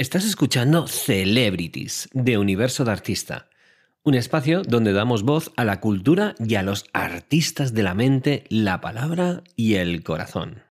Estás escuchando Celebrities de Universo de Artista, un espacio donde damos voz a la cultura y a los artistas de la mente, la palabra y el corazón.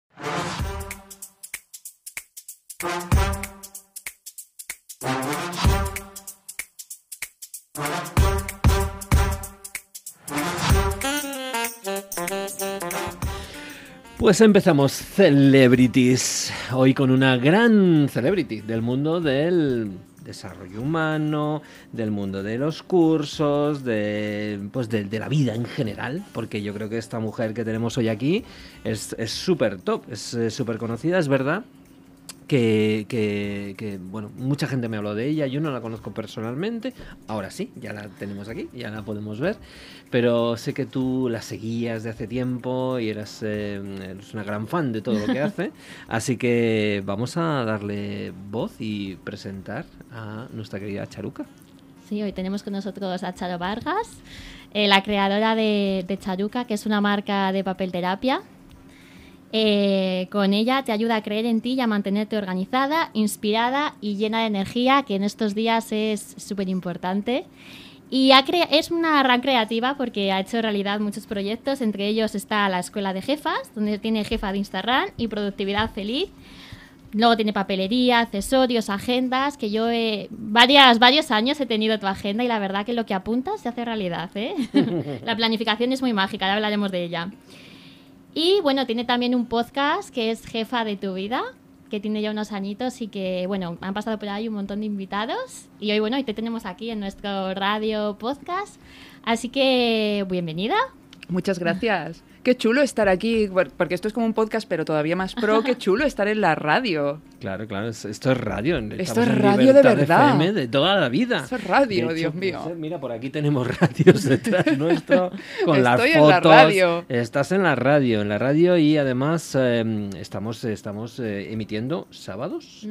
Pues empezamos Celebrities, hoy con una gran celebrity del mundo del desarrollo humano, del mundo de los cursos, de, pues de, de la vida en general, porque yo creo que esta mujer que tenemos hoy aquí es súper top, es súper conocida, es verdad, que, que, bueno, mucha gente me habló de ella, yo no la conozco personalmente, ahora sí, ya la tenemos aquí, ya la podemos ver, pero sé que tú la seguías de hace tiempo y eras, eh, eres una gran fan de todo lo que hace, así que vamos a darle voz y presentar a nuestra querida Charuca. Sí, hoy tenemos con nosotros a Charo Vargas, eh, la creadora de, de Charuca, que es una marca de papel terapia eh, con ella te ayuda a creer en ti y a mantenerte organizada, inspirada y llena de energía, que en estos días es súper importante. Y es una gran creativa porque ha hecho realidad muchos proyectos, entre ellos está la Escuela de Jefas, donde tiene jefa de Instagram y productividad feliz. Luego tiene papelería, accesorios, agendas, que yo varias, varios años he tenido tu agenda y la verdad que lo que apuntas se hace realidad. ¿eh? la planificación es muy mágica, ya hablaremos de ella. Y bueno, tiene también un podcast que es Jefa de tu vida, que tiene ya unos añitos y que, bueno, han pasado por ahí un montón de invitados. Y hoy, bueno, hoy te tenemos aquí en nuestro radio podcast. Así que, bienvenida. Muchas gracias. Qué chulo estar aquí, porque esto es como un podcast, pero todavía más pro. Qué chulo estar en la radio. Claro, claro, esto es radio. Esto es radio de verdad. De, toda la vida. Esto es radio, Dios mío. Mira, por aquí tenemos radios detrás nuestro con las fotos. en la radio. Estás en la radio, en la radio y además em, estamos, estamos eh, emitiendo sábados,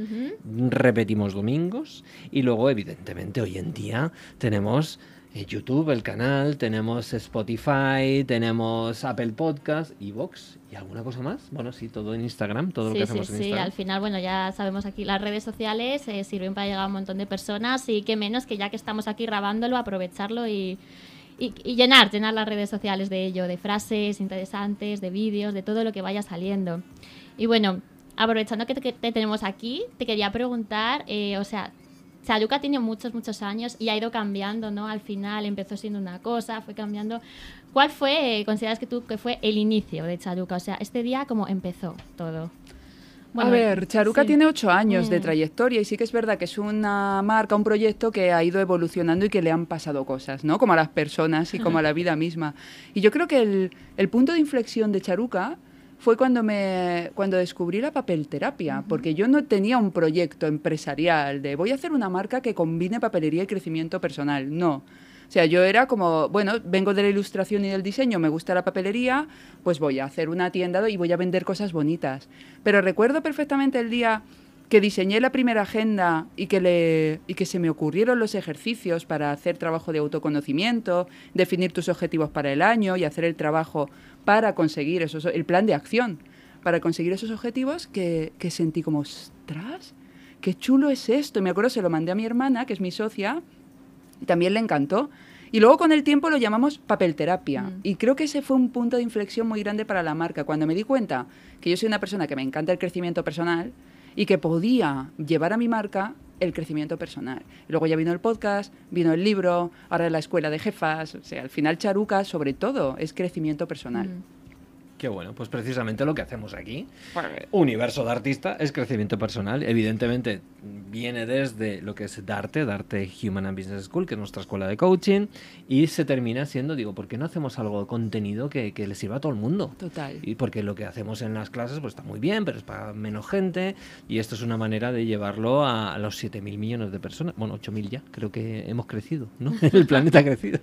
repetimos domingos y luego, evidentemente, hoy en día tenemos YouTube, el canal, tenemos Spotify, tenemos Apple Podcast, Evox y alguna cosa más. Bueno, sí, todo en Instagram, todo lo que hacemos en Instagram. Sí, al final, bueno, ya sabemos aquí las redes sociales eh, sirven para llegar a un montón de personas y qué menos que ya que estamos aquí grabándolo, aprovecharlo y, y, llenar, llenar las redes sociales de ello, de frases interesantes, de vídeos, de todo lo que vaya saliendo. Y bueno, aprovechando que te, tenemos aquí, te quería preguntar, eh, o sea, Charuca tiene muchos, muchos años y ha ido cambiando, ¿no? Al final empezó siendo una cosa, fue cambiando. ¿Cuál fue, eh, consideras que tú, que fue el inicio de Charuca? O sea, este día, ¿cómo empezó todo? a ver, Charuca tiene ocho años de mm. trayectoria y sí que es verdad que es una marca, un proyecto que ha ido evolucionando y que le han pasado cosas, ¿no? Como a las personas y como a la vida misma. Y yo creo que el, el punto de inflexión de Charuca fue cuando, me, cuando descubrí la papelterapia, porque yo no tenía un proyecto empresarial de voy a hacer una marca que combine papelería y crecimiento personal. No. O sea, yo era como, bueno, vengo de la ilustración y del diseño, me gusta la papelería, pues voy a hacer una tienda y voy a vender cosas bonitas. Pero recuerdo perfectamente el día que diseñé la primera agenda y que, le, y que se me ocurrieron los ejercicios para hacer trabajo de autoconocimiento, definir tus objetivos para el año y hacer el trabajo para conseguir esos, el plan de acción, para conseguir esos objetivos que, que sentí como, ostras, qué chulo es esto. Y me acuerdo, se lo mandé a mi hermana, que es mi socia, y también le encantó. Y luego con el tiempo lo llamamos papelterapia. Mm. Y creo que ese fue un punto de inflexión muy grande para la marca. Cuando me di cuenta que yo soy una persona que me encanta el crecimiento personal y que podía llevar a mi marca el crecimiento personal. luego ya vino el podcast, vino el libro, ahora la escuela de jefas. O sea, al final Charuca, sobre todo, es crecimiento personal. Mm. Qué bueno, pues precisamente lo que hacemos aquí, Universo de Artista, es crecimiento personal. Evidentemente viene desde lo que es Darte, Darte Human and Business School, que es nuestra escuela de coaching, y se termina siendo, digo, ¿por qué no hacemos algo de contenido que, que le sirva a todo el mundo? Total. Y porque lo que hacemos en las clases pues está muy bien, pero es para menos gente, y esto es una manera de llevarlo a, los 7.000 millones de personas, bueno, 8.000 ya, creo que hemos crecido, ¿no? El planeta ha crecido.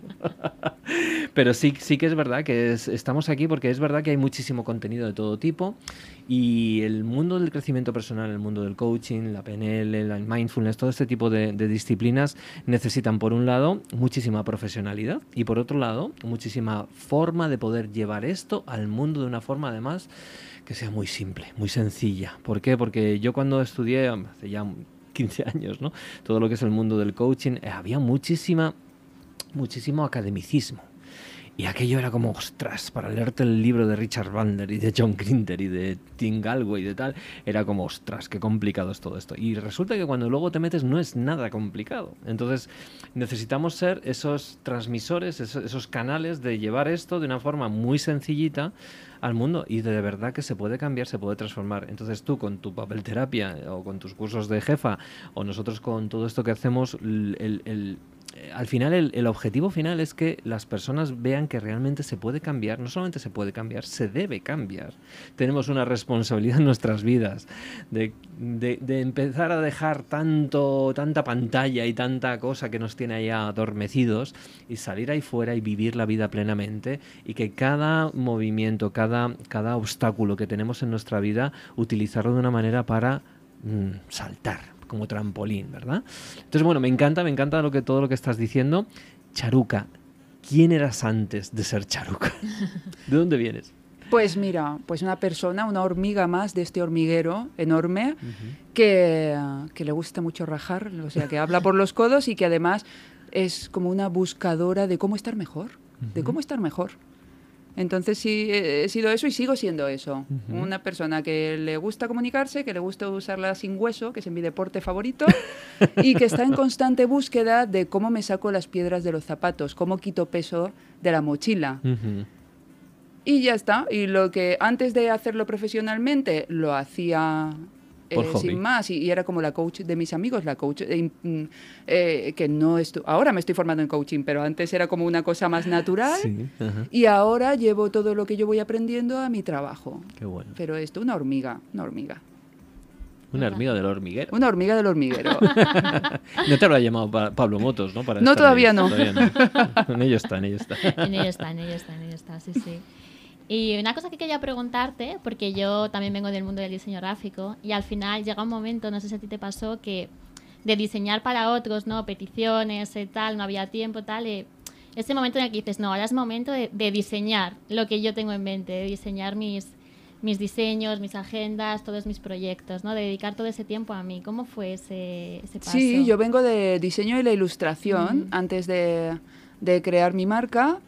pero sí, sí que es verdad que estamos aquí porque es verdad que hay muchísimo contenido de todo tipo y el mundo del crecimiento personal, el mundo del coaching, la PNL, el mindfulness, todo este tipo de, disciplinas necesitan por un lado muchísima profesionalidad y por otro lado muchísima forma de poder llevar esto al mundo de una forma además que sea muy simple, muy sencilla. ¿Por qué? Porque yo cuando estudié hace ya 15 años, ¿no? Todo lo que es el mundo del coaching, eh, había muchísima, muchísimo academicismo. Y aquello era como, ostras, para leerte el libro de Richard Bandler y de John Grinter y de Tim Galway y de tal, era como, ostras, qué complicado es todo esto. Y resulta que cuando luego te metes no es nada complicado. Entonces necesitamos ser esos transmisores, esos, esos canales de llevar esto de una forma muy sencillita al mundo y de verdad que se puede cambiar, se puede transformar. Entonces tú con tu papel terapia o con tus cursos de jefa o nosotros con todo esto que hacemos, el, al final el, objetivo final es que las personas vean que realmente se puede cambiar, no solamente se puede cambiar, se debe cambiar. Tenemos una responsabilidad en nuestras vidas de, empezar a dejar tanto, tanta pantalla y tanta cosa que nos tiene ahí adormecidos y salir ahí fuera y vivir la vida plenamente y que cada movimiento, cada, cada obstáculo que tenemos en nuestra vida, utilizarlo de una manera para mmm, saltar, como trampolín, ¿verdad? Entonces, bueno, me encanta, me encanta lo que, todo lo que estás diciendo. Charuca, ¿quién eras antes de ser Charuca? ¿De dónde vienes? Pues mira, pues una persona, una hormiga más de este hormiguero enorme uh -huh. que, que, le gusta mucho rajar, o sea, que habla por los codos y que además es como una buscadora de cómo estar mejor, uh -huh. de cómo estar mejor. Entonces sí, he sido eso y sigo siendo eso. Uh -huh. Una persona que le gusta comunicarse, que le gusta usarla sin hueso, que es mi deporte favorito, y que está en constante búsqueda de cómo me saco las piedras de los zapatos, cómo quito peso de la mochila. Uh -huh. Y ya está. Y lo que antes de hacerlo profesionalmente lo hacía eh, sin más y, y, era como la coach de mis amigos, la coach eh, eh, que no estoy, ahora me estoy formando en coaching, pero antes era como una cosa más natural sí, y ahora llevo todo lo que yo voy aprendiendo a mi trabajo. Qué bueno. Pero esto, una hormiga, una hormiga. Una hormiga del hormiguero. Una hormiga del hormiguero. no te lo ha llamado pa Pablo Motos, ¿no? Para no, todavía no. todavía no. en ello está, en ello está. en ello está, en ello está, en ello está, sí, sí. Y una cosa que quería preguntarte, porque yo también vengo del mundo del diseño gráfico, y al final llega un momento, no sé si a ti te pasó, que de diseñar para otros, ¿no? Peticiones y tal, no había tiempo, tal. Eh, ese momento en el que dices, no, ahora es momento de, de, diseñar lo que yo tengo en mente, de diseñar mis, mis diseños, mis agendas, todos mis proyectos, ¿no? De dedicar todo ese tiempo a mí. ¿Cómo fue ese, ese paso? Sí, yo vengo de diseño y la ilustración antes de, de crear mi marca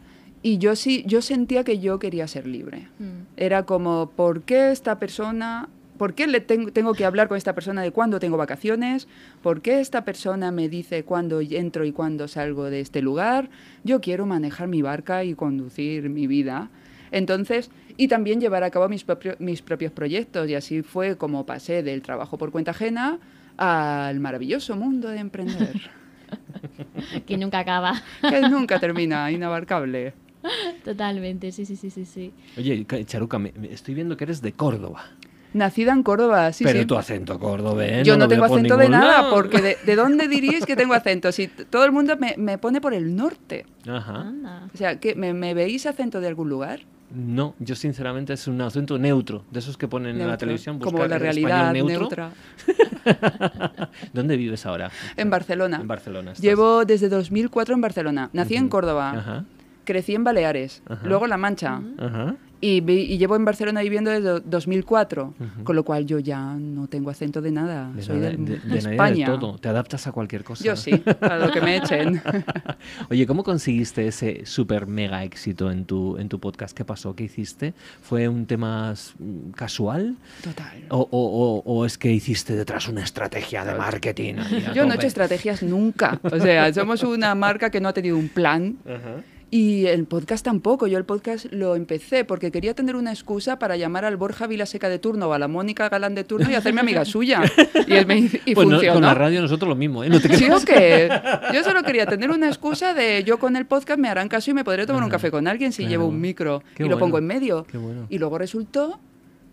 y yo sí, yo sentía que yo quería ser libre. Mm. Era como, ¿por qué esta persona, por qué le tengo, tengo que hablar con esta persona de cuándo tengo vacaciones? ¿Por qué esta persona me dice cuándo entro y cuándo salgo de este lugar? Yo quiero manejar mi barca y conducir mi vida. Entonces, y también llevar a cabo mis, propio, mis propios proyectos. Y así fue como pasé del trabajo por cuenta ajena al maravilloso mundo de emprender. que nunca acaba. que nunca termina, inabarcable. Totalmente, sí, sí, sí, sí, sí. Oye, Charuca, me, me estoy viendo que eres de Córdoba. Nacida enÓrdoba, sí, Pero sí. tu acento cordobés. Yo no, tengo acento de nada, lado. porque de, de, dónde diríais que tengo acento? Si todo el mundo me, me pone por el norte. Ajá. Anda. O sea, ¿qué, me, ¿me veis acento de algún lugar? No, yo sinceramente es un acento neutro, de esos que ponen en la televisión. Como la realidad neutro. neutra. ¿Dónde vives ahora? En Barcelona. En Barcelona. estás. Llevo desde 2004 en Barcelona. Nací en. Córdoba. Ajá, Crecí en Baleares. Ajá. Luego en La Mancha. ajá. Y, y llevo en Barcelona viviendo desde 2004. Ujú. Con lo cual yo ya no tengo acento de nada. De Soy nada- del- de- de del España. todo. Te adaptas a cualquier cosa. Yo sí, a lo que me echen. Oye, ¿cómo conseguiste ese super mega éxito en tu, en tu podcast? ¿Qué pasó? ¿Qué hiciste? ¿Fue un tema casual? Total. ¿O, o- o- o es que hiciste detrás una estrategia de marketing? Yo no he hecho estrategias nunca. O sea, somos una marca que no ha tenido un plan. Ajá. Y el podcast tampoco. Yo el podcast lo empecé porque quería tener una excusa para llamar al Borja Vilaseca de turno o a la Mónica Galán de turno y hacerme amiga suya. Y, él me, y Pues no, con la radio nosotros lo mismo, ¿eh? No te ¿Sí o qué? Yo solo quería tener una excusa de yo con el podcast me harán caso y me podré tomar un café con alguien si Claro. llevo un micro Qué y lo pongo en medio. Qué bueno. Y luego resultó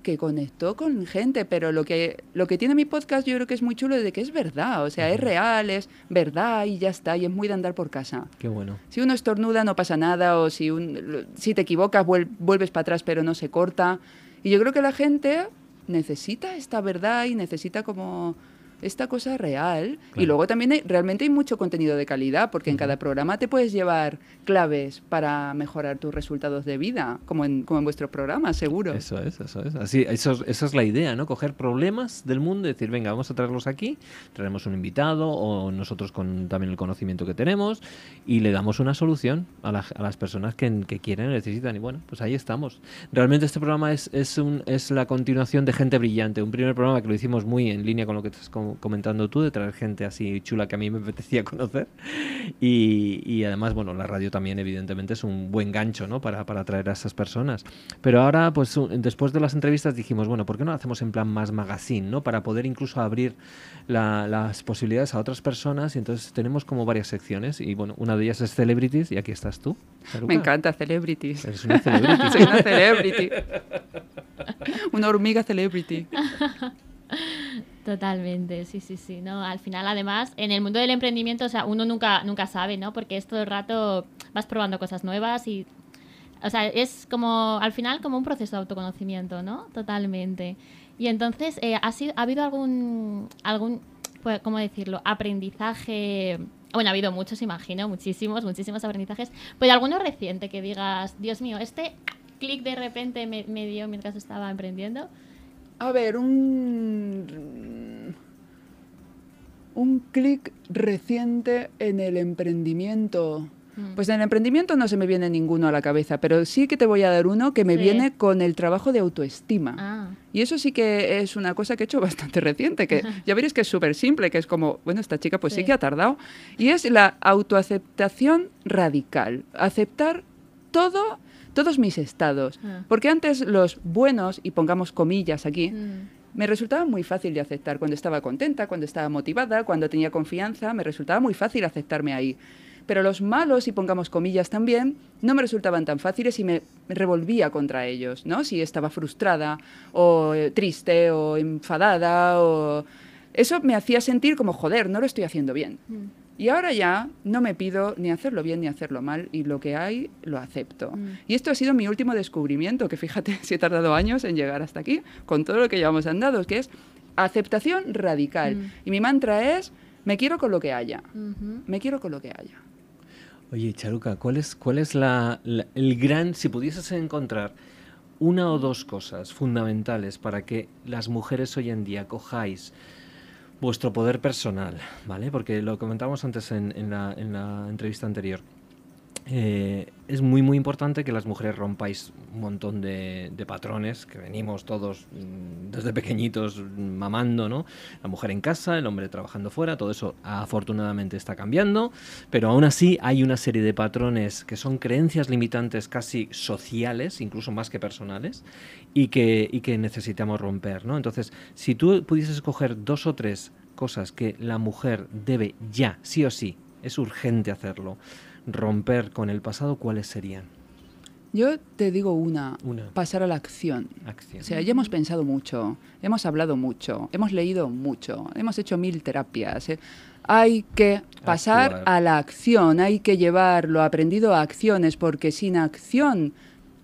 que conectó con gente, pero lo que, lo que tiene mi podcast yo creo que es muy chulo de que es verdad, o sea, es real, es verdad y ya está, y es muy de andar por casa. Qué bueno. Si uno estornuda no pasa nada, o si, un- si te equivocas vuel- vuelves para atrás pero no se corta. Y yo creo que la gente necesita esta verdad y necesita como esta cosa real. Claro. Y luego también hay- realmente hay mucho contenido de calidad, porque en cada programa te puedes llevar claves para mejorar tus resultados de vida, como en, como en vuestro programa, seguro. Eso es, eso es. Así, eso, es- esa es la idea, ¿no? Coger problemas del mundo y decir, venga, vamos a traerlos aquí, traemos un invitado o nosotros con también el conocimiento que tenemos y le damos una solución a, la- a las personas que, que quieren y necesitan. Y bueno, pues ahí estamos. Realmente este programa es, es, un, es la continuación de Gente Brillante, un primer programa que lo hicimos muy en línea con lo que estás com- comentando tú, de traer gente así chula que a mí me apetecía conocer. Y, y además, bueno, la radio también evidentemente es un buen gancho, ¿no? Para, para atraer a esas personas. Pero ahora, pues después de las entrevistas dijimos, bueno, ¿por qué no lo hacemos en plan más magazine, ¿no? Para poder incluso abrir la- las posibilidades a otras personas. Y entonces tenemos como varias secciones. Y bueno, una de ellas es Celebrities y aquí estás tú. Saruka. Me encanta Celebrities. Eres una celebrity. Soy una celebrity. una hormiga celebrity. Totalmente, sí, sí, sí. No, al final, además, en el mundo del emprendimiento, o sea, uno nunca, nunca sabe, ¿no? Porque es todo el rato vas probando cosas nuevas y. O sea, es como, al final, como un proceso de autoconocimiento, ¿no? Totalmente. Y entonces, eh, ¿ha, sido- ¿ha habido algún, algún, pues, ¿cómo decirlo? Aprendizaje. Bueno, ha habido muchos, imagino, muchísimos, muchísimos aprendizajes. Pero alguno reciente que digas, Dios mío, este clic de repente me, me dio mientras estaba emprendiendo. A ver, un. Un clic reciente en el emprendimiento. Mm. Pues en el emprendimiento no se me viene ninguno a la cabeza, pero sí que te voy a dar uno que me Sí. viene con el trabajo de autoestima. Ah. Y eso sí que es una cosa que he hecho bastante reciente, que ya veréis que es súper simple, que es como, bueno, esta chica pues sí. Sí. que ha tardado. Y es la autoaceptación radical. Aceptar todo, todos mis estados. Ah. Porque antes los buenos, y pongamos comillas aquí, Mm. me resultaba muy fácil de aceptar. Cuando estaba contenta, cuando estaba motivada, cuando tenía confianza, me resultaba muy fácil aceptarme ahí. Pero los malos, y pongamos comillas también, no me resultaban tan fáciles y me revolvía contra ellos, ¿no? Si estaba frustrada, o eh, triste, o enfadada, o... Eso me hacía sentir como, joder, no lo estoy haciendo bien. Mm. Y ahora ya no me pido ni hacerlo bien ni hacerlo mal y lo que hay lo acepto. Mm. Y esto ha sido mi último descubrimiento, que fíjate si he tardado años en llegar hasta aquí, con todo lo que llevamos andado, que es aceptación radical. Mm. Y mi mantra es, me quiero con lo que haya, me quiero con lo que haya. Oye, Charuca, ¿cuál es, cuál es la, la- el gran, si pudieses encontrar una o dos cosas fundamentales para que las mujeres hoy en día cojáis vuestro poder personal, ¿vale? Porque lo comentábamos antes en, en la, en la entrevista anterior. Eh, es muy muy importante que las mujeres rompáis un montón de, patrones que venimos todos mm, desde pequeñitos mm, mamando, ¿no? La mujer en casa, el hombre trabajando fuera, todo eso afortunadamente está cambiando, pero aún así hay una serie de patrones que son creencias limitantes casi sociales, incluso más que personales, y que, y que necesitamos romper, ¿no? Entonces, si tú pudieses escoger dos o tres cosas que la mujer debe ya, sí o sí, es urgente hacerlo, romper con el pasado, ¿cuáles serían? Yo te digo una, Una. pasar a la acción. Acción. O sea, ya hemos pensado mucho, hemos hablado mucho, hemos leído mucho, hemos hecho mil terapias. ¿eh? Hay que pasar Actuar. a la acción, hay que llevar lo aprendido a acciones, porque sin acción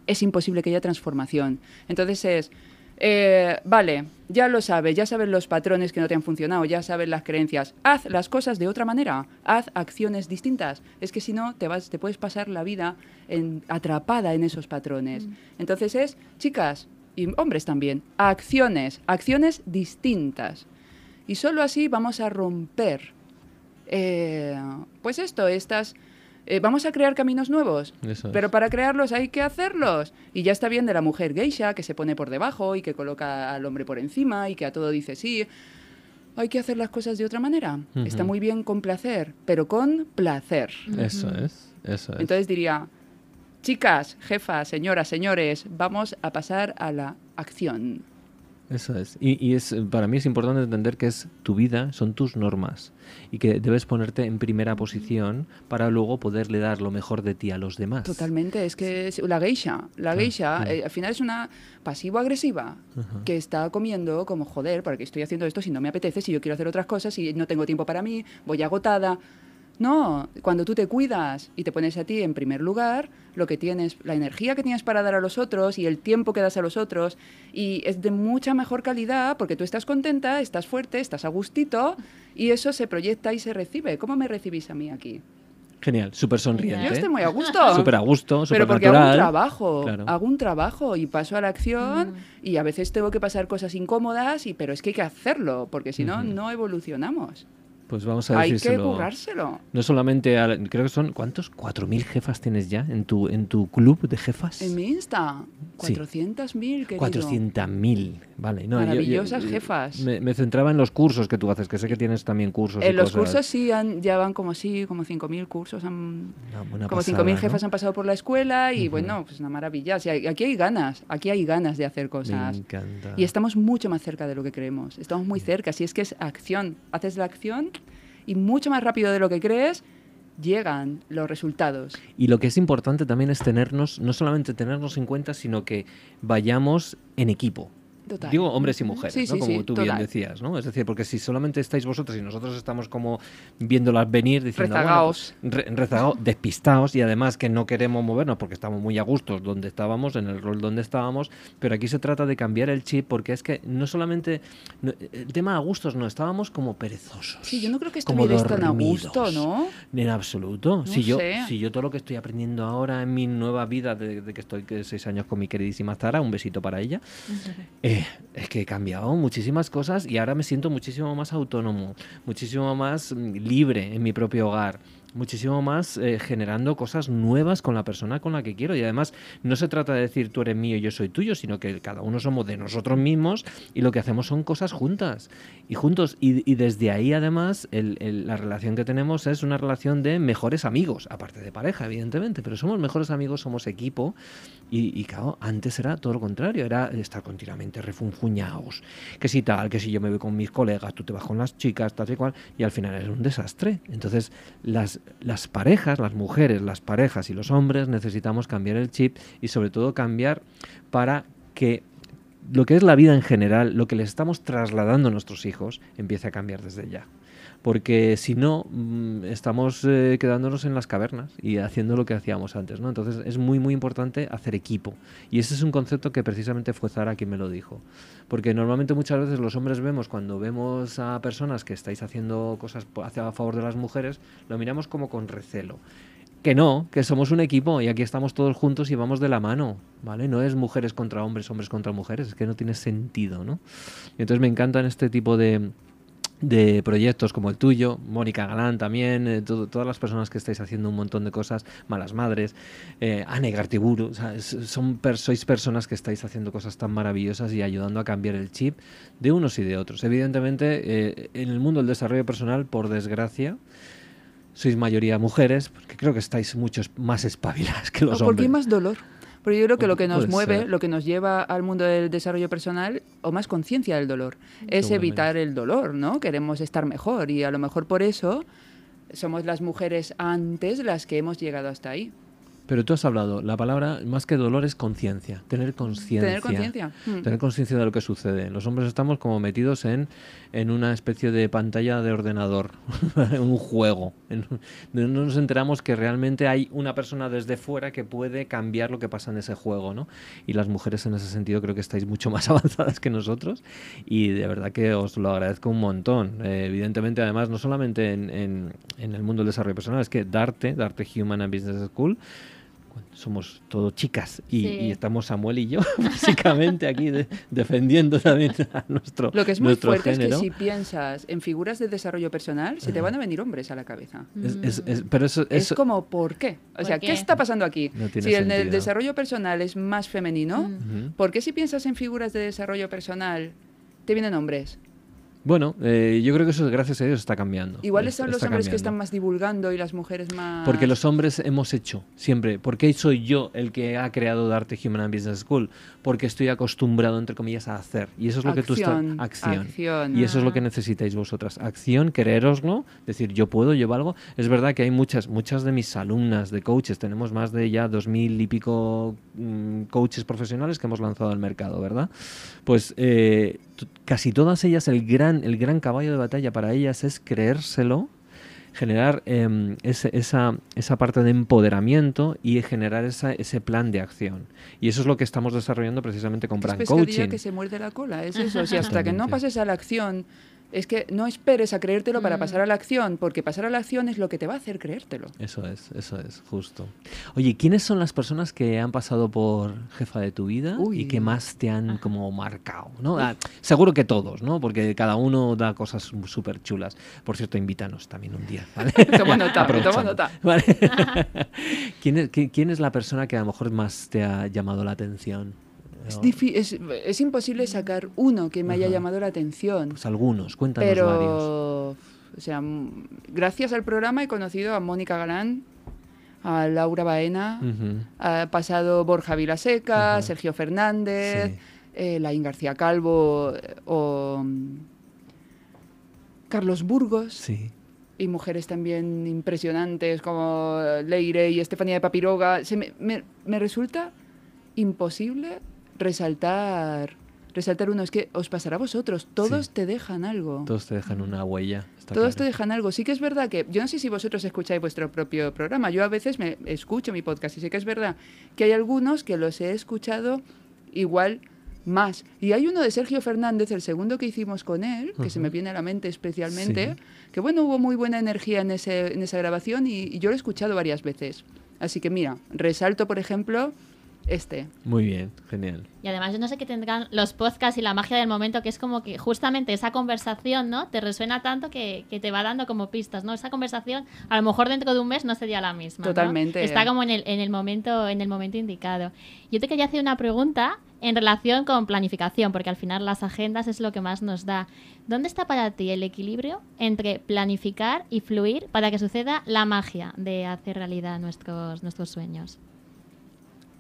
es imposible que haya transformación. Entonces es, eh, vale, ya lo sabes, ya sabes los patrones que no te han funcionado, ya sabes las creencias. Haz las cosas de otra manera, haz acciones distintas. Es que si no, te, vas, te puedes pasar la vida en- atrapada en esos patrones. Entonces es, chicas y hombres también, acciones, acciones distintas. Y solo así vamos a romper, eh, pues esto, estas... eh, vamos a crear caminos nuevos, Eso es. pero para crearlos hay que hacerlos. Y ya está bien de la mujer geisha que se pone por debajo y que coloca al hombre por encima y que a todo dice sí. Hay que hacer las cosas de otra manera. Está muy bien con placer, pero con placer. Eso es, eso es. Entonces diría, chicas, jefas, señoras, señores, vamos a pasar a la acción. Eso es. Y, y es para mí es importante entender que es tu vida, son tus normas y que debes ponerte en primera posición para luego poderle dar lo mejor de ti a los demás. Totalmente, es que es la geisha, la Claro, geisha eh, al final es una pasivo-agresiva que está comiendo como joder, ¿para qué estoy haciendo esto si no me apetece, si yo quiero hacer otras cosas, si no tengo tiempo para mí, voy agotada? No, cuando tú te cuidas y te pones a ti en primer lugar, lo que tienes, la energía que tienes para dar a los otros y el tiempo que das a los otros, y es de mucha mejor calidad porque tú estás contenta, estás fuerte, estás a gustito y eso se proyecta y se recibe. ¿Cómo me recibís a mí aquí? Genial, súper sonriente. Yo estoy muy a gusto. Súper a gusto, súper Pero porque natural. hago un trabajo, Claro. hago un trabajo y paso a la acción y a veces tengo que pasar cosas incómodas, y, pero es que hay que hacerlo porque si no, no evolucionamos. Pues vamos a Hay que decírselo. currárselo. No solamente, al- creo que son, ¿cuántos? ¿4.000 jefas tienes ya en tu, en tu club de jefas? En mi Insta, Sí. 400.000, querido. 400.000, vale. No, yo- Maravillosas yo jefas. Me, me centraba en los cursos que tú haces, que sé que tienes también cursos. y En los cosas. cursos sí, han, ya van como sí, como 5.000 cursos. Han, Una buena como pasada, 5.000 ¿no? jefas han pasado por la escuela y bueno, pues una maravilla. O sea, aquí hay ganas, aquí hay ganas de hacer Me cosas. encanta. Y estamos mucho más cerca de lo que creemos. Estamos muy cerca. Si es que es acción, haces la acción y mucho más rápido de lo que crees llegan los resultados. Y lo que es importante también es tenernos, no solamente tenernos en cuenta, sino que vayamos en equipo. Total. Digo hombres y mujeres, Sí, ¿no? sí, como sí, tú bien decías, ¿no? Es decir, porque si solamente estáis vosotros y nosotros estamos como viéndolas venir, diciendo, Rezagaos. bueno, pues, re- rezagaos, despistados y además que no queremos movernos porque estamos muy a gusto donde estábamos, en el rol donde estábamos, pero aquí se trata de cambiar el chip porque es que no solamente, no- el tema a gustos, no, estábamos como perezosos. Sí, yo no creo que estuvierais tan a gusto, ¿no? En absoluto. No si, yo, si yo todo lo que estoy aprendiendo ahora en mi nueva vida, de, de que estoy seis años con mi queridísima Zara, un besito para ella, eh, es que he cambiado muchísimas cosas y ahora me siento muchísimo más autónomo, muchísimo más mm, libre en mi propio hogar. Muchísimo más eh, generando cosas nuevas con la persona con la que quiero. Y además, no se trata de decir tú eres mío y yo soy tuyo, sino que cada uno somos de nosotros mismos y lo que hacemos son cosas juntas. Y juntos. Y, desde ahí, además, el- el- la relación que tenemos es una relación de mejores amigos, aparte de pareja, evidentemente. Pero somos mejores amigos, somos equipo. Y, y claro, antes era todo lo contrario, era estar continuamente refunfuñados. Que si tal, que si yo me voy con mis colegas, tú te vas con las chicas, tal y cual, y al final es un desastre. Entonces, las, las parejas, las mujeres, las parejas y los hombres necesitamos cambiar el chip y sobre todo cambiar para que lo que es la vida en general, lo que les estamos trasladando a nuestros hijos, empiece a cambiar desde ya. Porque si no, mm, estamos eh, quedándonos en las cavernas y haciendo lo que hacíamos antes, ¿no? Entonces es muy, muy importante hacer equipo. Y ese es un concepto que precisamente fue Zara quien me lo dijo. Porque normalmente muchas veces los hombres vemos, cuando vemos a personas que estáis haciendo cosas hacia- a favor de las mujeres, lo miramos como con recelo. Que no, que somos un equipo y aquí estamos todos juntos y vamos de la mano, ¿vale? No es mujeres contra hombres, hombres contra mujeres, es que no tiene sentido, ¿no? Y entonces me encantan este tipo de, de proyectos como el tuyo, Mónica Galán también, eh, todo- todas las personas que estáis haciendo un montón de cosas, Malas Madres, eh, Ane Gartiburu, o sea, son per- sois personas que estáis haciendo cosas tan maravillosas y ayudando a cambiar el chip de unos y de otros. Evidentemente, eh, en el mundo del desarrollo personal, por desgracia, sois mayoría mujeres, porque creo que estáis muchos más espabiladas que los o porque hay hombres. más dolor. Porque yo creo que lo que nos mueve, ser. lo que nos lleva al mundo del desarrollo personal, o más conciencia del dolor, es evitar el dolor, ¿no? Queremos estar mejor y a lo mejor por eso somos las mujeres antes las que hemos llegado hasta ahí. Pero tú has hablado, la palabra más que dolor es conciencia, tener conciencia. Tener conciencia. Mm. Tener conciencia de lo que sucede. Los hombres estamos como metidos en, en una especie de pantalla de ordenador, en un juego. No nos enteramos que realmente hay una persona desde fuera que puede cambiar lo que pasa en ese juego, ¿no? Y las mujeres en ese sentido creo que estáis mucho más avanzadas que nosotros y de verdad que os lo agradezco un montón. Eh, evidentemente, además, no solamente en, en- en el mundo del desarrollo personal, es que Darte, Darte Human and Business School, somos todo chicas y, Sí. y estamos Samuel y yo básicamente aquí de- defendiendo también a nuestro Lo que es muy fuerte género. es que si piensas en figuras de desarrollo personal, se te van a venir hombres a la cabeza. Es- es- es- pero eso, Es eso- como, ¿por qué? O ¿Por sea, ¿qué? qué? está pasando aquí? No tiene si en el desarrollo personal es más femenino, Ujú. ¿por qué si piensas en figuras de desarrollo personal te vienen hombres? Bueno, eh, yo creo que eso gracias a Dios está cambiando. Igual son los hombres que están más divulgando y las mujeres más... Porque los hombres hemos hecho siempre. ¿Por qué soy yo el que ha creado Darte Human and Business School? Porque estoy acostumbrado, entre comillas, a hacer. Y eso es lo que tú estás. Acción, Acción. acción. Y eso es lo Ah. que necesitáis vosotras. Acción, quereroslo, decir, yo puedo, yo valgo. Es verdad que hay muchas, muchas de mis alumnas de coaches, tenemos más de ya dos mil y pico mm, coaches profesionales que hemos lanzado al mercado, ¿verdad? Pues eh, casi todas ellas, el gran, el gran caballo de batalla para ellas es creérselo generar em, ese- esa, esa parte de empoderamiento y generar esa- ese plan de acción. Y eso es lo que estamos desarrollando precisamente con Brand Coaching. que se muerde la cola, es eso. Si hasta que no pases a la acción, es que no esperes a creértelo para Mm. pasar a la acción, porque pasar a la acción es lo que te va a hacer creértelo. Eso es, eso es, justo. Oye, ¿quiénes son las personas que han pasado por jefa de tu vida y que más te han como marcado? ¿no? Ah, seguro que todos, ¿no? Porque cada uno da cosas súper chulas. Por cierto, invítanos también un día, ¿vale? Toma nota, toma nota. Vale. ¿Quién, es, qui- quién es la persona que a lo mejor más te ha llamado la atención? Es, es, es imposible sacar uno que me haya llamado la atención. Pues algunos, cuéntanos varios. Pero, o sea, gracias al programa he conocido a Mónica Galán, a Laura Baena, Ujú. ha pasado Borja Vilaseca. Sergio Fernández, Sí. eh, Laín García Calvo eh, o mm, Carlos Burgos. Sí. y mujeres también impresionantes como Leire y Estefanía de Papiroga. Se me, me- me resulta imposible resaltar resaltar uno. Es que os pasará a vosotros. Todos Sí. te dejan algo. Todos te dejan una huella. está Todos te dejan algo. Sí que es verdad que yo no sé si vosotros escucháis vuestro propio programa. Yo a veces me escucho mi podcast y sé que es verdad que hay algunos que los he escuchado igual más. Y hay uno de Sergio Fernández, el segundo que hicimos con él, que se me viene a la mente especialmente, Sí. que bueno, hubo muy buena energía en, ese, en esa grabación y, y yo lo he escuchado varias veces. Así que mira, resalto, por ejemplo, este. Muy bien, genial. Y además yo no sé qué tendrán los podcasts y la magia del momento, que es como que justamente esa conversación, ¿no? Te resuena tanto que, que te va dando como pistas, ¿no? Esa conversación a lo mejor dentro de un mes no sería la misma. ¿no? Totalmente. Está como en el, en el momento, en el momento indicado. Yo te quería hacer una pregunta en relación con planificación, porque al final las agendas es lo que más nos da. ¿Dónde está para ti el equilibrio entre planificar y fluir para que suceda la magia de hacer realidad nuestros, nuestros sueños?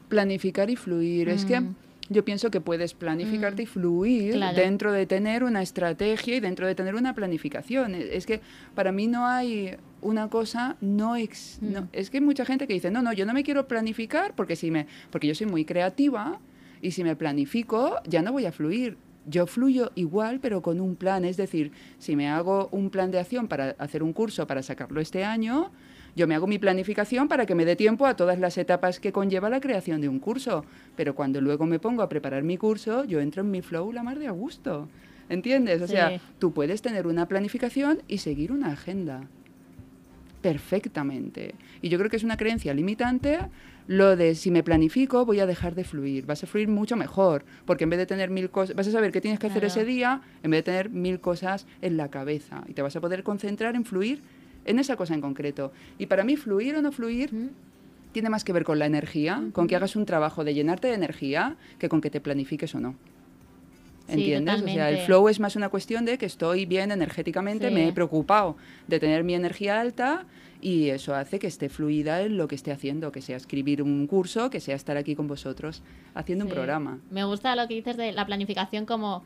Planificar y fluir. Es que Mm. yo pienso que puedes planificarte y fluir Claro. dentro de tener una estrategia y dentro de tener una planificación. Es es que para mí no hay una cosa no, ex- Mm. no- es que hay mucha gente que dice no no yo no me quiero planificar porque si me porque yo soy muy creativa y si me planifico ya no voy a fluir yo fluyo igual pero con un plan es decir si me hago un plan de acción para hacer un curso para sacarlo este año yo me hago mi planificación para que me dé tiempo a todas las etapas que conlleva la creación de un curso. Pero cuando luego me pongo a preparar mi curso, yo entro en mi flow la más de a gusto. ¿Entiendes? O Sí. sea, tú puedes tener una planificación y seguir una agenda. Perfectamente. Y yo creo que es una creencia limitante lo de si me planifico voy a dejar de fluir. Vas a fluir mucho mejor, porque en vez de tener mil cosas, vas a saber qué tienes que hacer ese día, en vez de tener mil cosas en la cabeza. Y te vas a poder concentrar en fluir en esa cosa en concreto. Y para mí fluir o no fluir ¿Mm? tiene más que ver con la energía, con que hagas un trabajo de llenarte de energía, que con que te planifiques o no. Sí, ¿Entiendes? o sea, el flow es más una cuestión de que estoy bien energéticamente, Sí. me he preocupado de tener mi energía alta y eso hace que esté fluida en lo que esté haciendo, que sea escribir un curso, que sea estar aquí con vosotros haciendo un programa. Me gusta lo que dices de la planificación como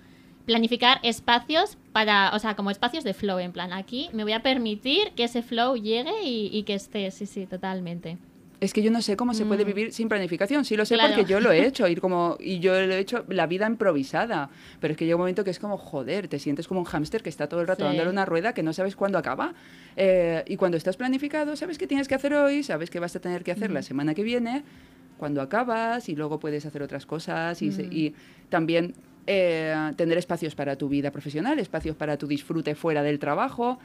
planificar espacios para, o sea, como espacios de flow, en plan, aquí me voy a permitir que ese flow llegue y, y que esté, sí, sí, totalmente. Es que yo no sé cómo se puede Mm. vivir sin planificación. Sí lo sé Claro. porque yo lo he hecho. Ir como, y yo lo he hecho la vida improvisada. Pero es que llega un momento que es como, joder, te sientes como un hámster que está todo el rato Sí. dándole una rueda que no sabes cuándo acaba. Eh, y cuando estás planificado, sabes qué tienes que hacer hoy, sabes qué vas a tener que hacer la semana que viene, cuando acabas y luego puedes hacer otras cosas. Y, se- Mm. y también eh, tener espacios para tu vida profesional, espacios para tu disfrute fuera del trabajo.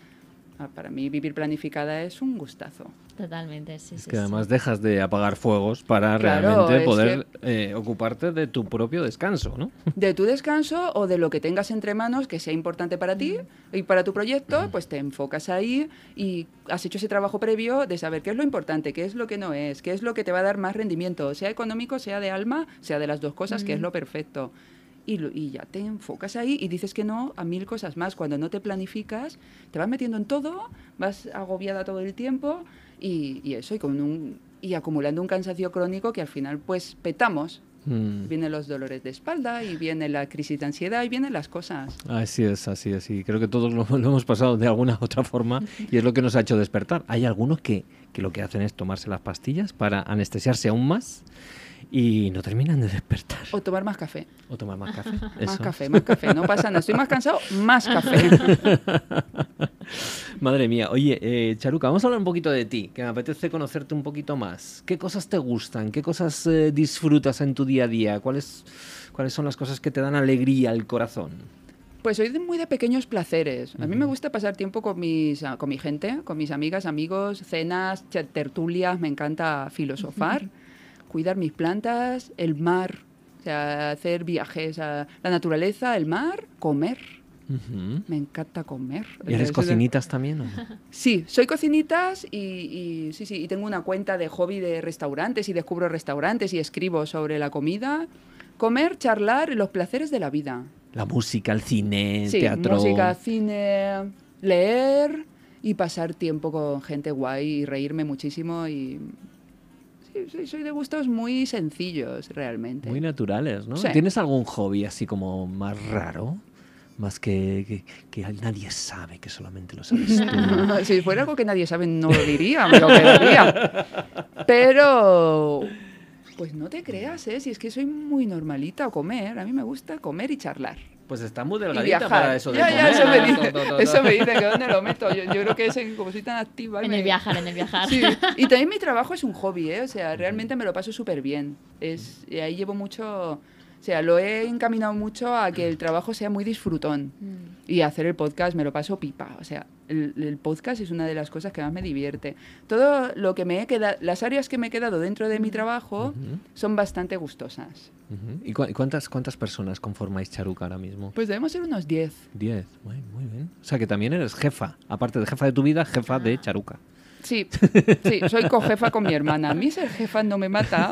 Ah, Para mí vivir planificada es un gustazo. Totalmente, sí, Es sí, que sí. además dejas de apagar fuegos para Claro, realmente poder eh, ocuparte de tu propio descanso, ¿no? de tu descanso o de lo que tengas entre manos que sea importante para ti y para tu proyecto, pues te enfocas ahí y has hecho ese trabajo previo de saber qué es lo importante, qué es lo que no es, qué es lo que te va a dar más rendimiento, sea económico, sea de alma, sea de las dos cosas, que es lo perfecto. Y, lo- y ya te enfocas ahí y dices que no a mil cosas más. Cuando no te planificas, te vas metiendo en todo, vas agobiada todo el tiempo y, y eso, y, con un, y acumulando un cansancio crónico que al final pues petamos Mm. Vienen los dolores de espalda y viene la crisis de ansiedad y vienen las cosas. Así es, así es. Y creo que todos lo, lo hemos pasado de alguna u otra forma y es lo que nos ha hecho despertar. Hay algunos que, que lo que hacen es tomarse las pastillas para anestesiarse aún más y no terminan de despertar. O tomar más café. O tomar más café. Más eso. café, más café. No pasa nada. Estoy más cansado, más café. Madre mía. Oye, eh, Charuca, vamos a hablar un poquito de ti, que me apetece conocerte un poquito más. ¿Qué cosas te gustan? ¿Qué cosas eh, disfrutas en tu día a día? ¿Cuáles, ¿Cuáles son las cosas que te dan alegría al corazón? Pues soy de muy de pequeños placeres. A mí me gusta pasar tiempo con, mis, ah, con mi gente, con mis amigas, amigos, cenas, tertulias. Me encanta filosofar, cuidar mis plantas, el mar, o sea, hacer viajes a la naturaleza, el mar, comer. Me encanta comer. ¿Y eres Es- cocinitas también? o no? Sí, soy cocinitas y, y sí, sí, y tengo una cuenta de hobby de restaurantes y descubro restaurantes y escribo sobre la comida. Comer, charlar, los placeres de la vida. La música, el cine, Sí, teatro. música, cine, leer y pasar tiempo con gente guay y reírme muchísimo y soy de gustos muy sencillos realmente. Muy naturales, ¿no? Sí. ¿Tienes algún hobby así como más raro? Más que, que, que nadie sabe, que solamente lo sabes tú. si fuera algo que nadie sabe no lo diría, me lo quedaría. Pero pues no te creas, ¿eh? Si es que soy muy normalita a comer, a mí me gusta comer y charlar. Pues está muy delgadita viajar. para eso de ya, ya, eso me To, dice, eso me dice, que dónde lo meto. Yo, yo creo que es en- como soy tan activa. En me- el viajar, en el viajar. Sí, y también mi trabajo es un hobby, ¿eh? O sea, realmente me lo paso súper bien. Es, y ahí llevo mucho... O sea, lo he encaminado mucho a que el trabajo sea muy disfrutón. Mm. Y hacer el podcast me lo paso pipa. O sea, el, el podcast es una de las cosas que más me divierte. Todo lo que me he quedado... Las áreas que me he quedado dentro de mi trabajo Ujú, son bastante gustosas. ujú. ¿Y cu- cuántas, cuántas personas conformáis Charuca ahora mismo? Pues debemos ser unos 10. Diez. Muy, muy bien. O sea que también eres jefa. Aparte de jefa de tu vida, jefa de Charuca. Sí, sí, soy cojefa con mi hermana. A mí ser jefa no me mata,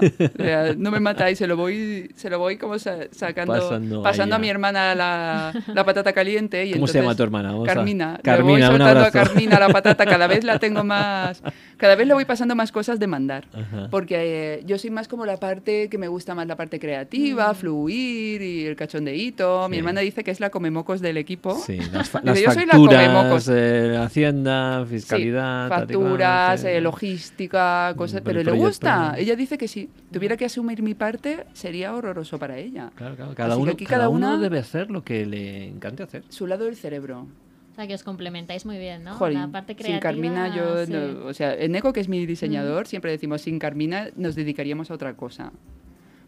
no me mata y se lo voy, se lo voy como sa- sacando, Pasando pasando, a a mi hermana la, la patata caliente. Y ¿Cómo se entonces- llama tu hermana? Vamos a- Carmina. Le Carmina, voy un soltando a abrazo. Carmina la patata, cada vez la tengo más, cada vez le voy pasando más cosas de mandar. Ajá. Porque eh, yo soy más como la parte que me gusta más la parte creativa, fluir y el cachondeíto. Mi Sí. hermana dice que es la comemocos del equipo. Sí, las, fa- las "Yo soy la facturas, comemocos". eh, Hacienda, Sí, fiscalidad, cual, facturas, sí. eh, logística, cosas, Mm, pero le gusta. Ella dice que si tuviera que asumir mi parte sería horroroso para ella. Claro, claro. Cada, Así que uno, aquí cada cada uno debe hacer lo que le encante hacer. Su lado del cerebro. O sea, que os complementáis muy bien, ¿no? Jolín, la parte sin creativa. Carmina yo, sí. no- o sea, Eneco que es mi diseñador, siempre decimos sin Carmina nos dedicaríamos a otra cosa.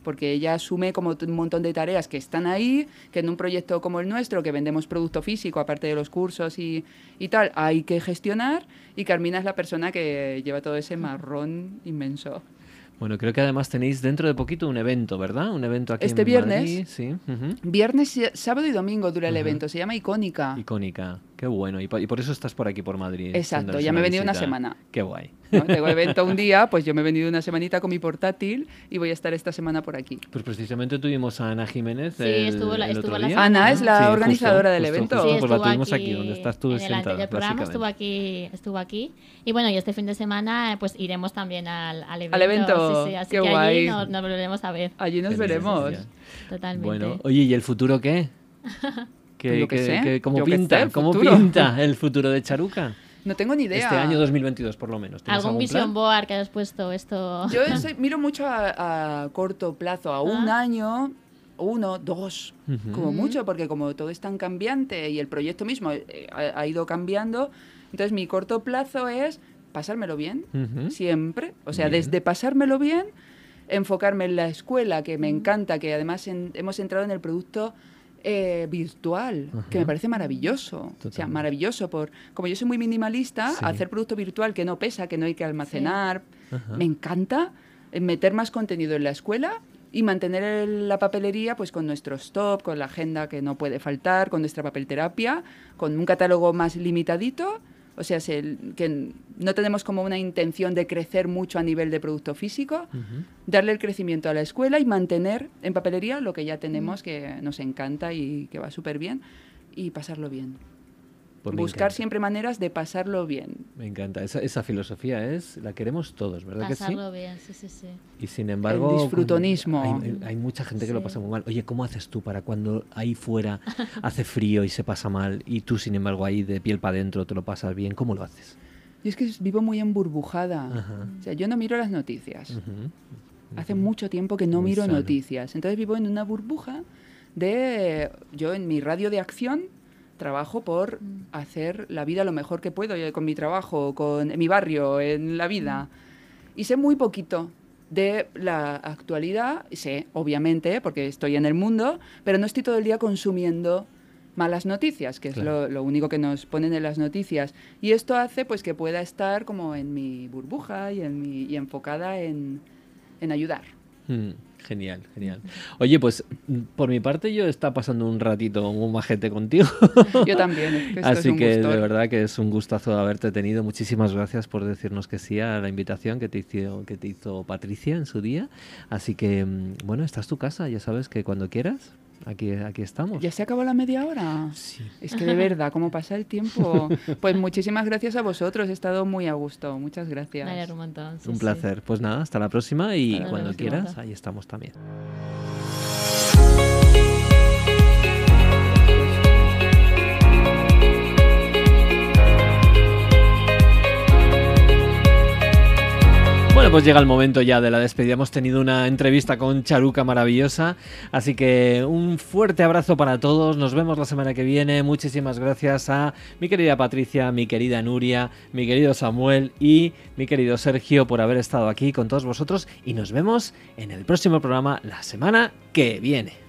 Porque ella asume como t- un montón de tareas que están ahí, que en un proyecto como el nuestro, que vendemos producto físico, aparte de los cursos y, y tal, hay que gestionar. Y Carmina es la persona que lleva todo ese marrón inmenso. Bueno, creo que además tenéis dentro de poquito un evento, ¿verdad? Un evento aquí Este en viernes. Madrid, sí. ujú. Viernes, y- sábado y domingo dura el evento, se llama Icónica. Icónica. Qué bueno. Y, po- y por eso estás por aquí, por Madrid. Exacto, ya me he una venido una visita. semana. Qué guay. ¿no? Tengo evento un día, pues yo me he venido una semanita con mi portátil y voy a estar esta semana por aquí. Pues precisamente tuvimos a Ana Jiménez. Sí, el, estuvo la- el estuvo otro la día. semana Ana es la Sí, justo, organizadora del justo, evento. justo, Sí, pues la tuvimos aquí, donde estás tú en el sentada, anterior programa estuvo aquí, estuvo aquí. Y bueno, y este fin de semana pues iremos también al, al evento. Al evento, Sí, sí, así qué que guay. allí nos, nos volveremos a ver. Allí nos veremos. Totalmente. Bueno, oye, ¿y el futuro qué? Yo qué sé, ¿Cómo yo qué sé, pinta? el ¿Cómo futuro. pinta el futuro de Charuca? No tengo ni idea. Este año 2022, por lo menos. ¿Tienes ¿Algún algún vision plan? board que hayas puesto esto? Yo soy- miro mucho a, a corto plazo, a un Ah. año, uno, dos, como Ujú. mucho, porque como todo es tan cambiante y el proyecto mismo eh, ha, ha ido cambiando, entonces mi corto plazo es pasármelo bien, siempre. O sea, Bien. desde pasármelo bien, enfocarme en la escuela, que me encanta, que además en- hemos entrado en el producto eh, virtual, que me parece maravilloso. O sea, maravilloso. Por, como yo soy muy minimalista, Sí. hacer producto virtual que no pesa, que no hay que almacenar, me encanta eh, meter más contenido en la escuela y mantener la papelería pues con nuestro stop, con la agenda que no puede faltar, con nuestra papelterapia, con un catálogo más limitadito. O sea, se- que no tenemos como una intención de crecer mucho a nivel de producto físico, darle el crecimiento a la escuela y mantener en papelería lo que ya tenemos, que nos encanta y que va súper bien, y pasarlo bien. Pues Buscar siempre maneras de pasarlo bien. Me encanta. Esa, esa filosofía es, la queremos todos, ¿verdad que sí? Pasarlo bien, sí, sí, sí. Y sin embargo... disfrutonismo. Hay, hay mucha gente que lo Sí. pasa muy mal. Oye, ¿cómo haces tú para cuando ahí fuera hace frío y se pasa mal y tú, sin embargo, ahí de piel para adentro te lo pasas bien? ¿Cómo lo haces? Y es que vivo muy emburbujada. Ajá. O sea, yo no miro las noticias. Ujú. Hace mucho tiempo que no Muy miro sano. noticias. Entonces vivo en una burbuja de... Yo en mi radio de acción trabajo por hacer la vida lo mejor que puedo, yo con mi trabajo, con en mi barrio, en la vida. Y sé muy poquito de la actualidad, sé, obviamente, porque estoy en el mundo, pero no estoy todo el día consumiendo malas noticias, que es Claro. lo, lo único que nos ponen en las noticias. Y esto hace pues que pueda estar como en mi burbuja y, en mi, y enfocada en, en ayudar. Mm, Genial, genial. Oye, pues mm, por mi parte yo está pasando un ratito muy majete contigo. Yo también. es que es Así un que de verdad que es un gustazo haberte tenido. Muchísimas gracias por decirnos que sí a la invitación que te hizo, que te hizo Patricia en su día. Así que, mm, bueno, esta es tu casa. Ya sabes que cuando quieras, aquí, aquí estamos. ¿Ya se acabó la media hora? Sí. Es que de verdad, ¿cómo pasa el tiempo? Pues muchísimas gracias a vosotros, he estado muy a gusto. Muchas gracias. Me alegro un montón. sí, Un sí. placer. Pues nada, hasta la próxima y Hasta cuando próxima. quieras, ahí estamos también. Llega el momento ya de la despedida. Hemos tenido una entrevista con Charuca maravillosa. Así que un fuerte abrazo para todos. Nos vemos la semana que viene. Muchísimas gracias a mi querida Patricia, mi querida Nuria, mi querido Samuel y mi querido Sergio por haber estado aquí con todos vosotros. Y nos vemos en el próximo programa la semana que viene.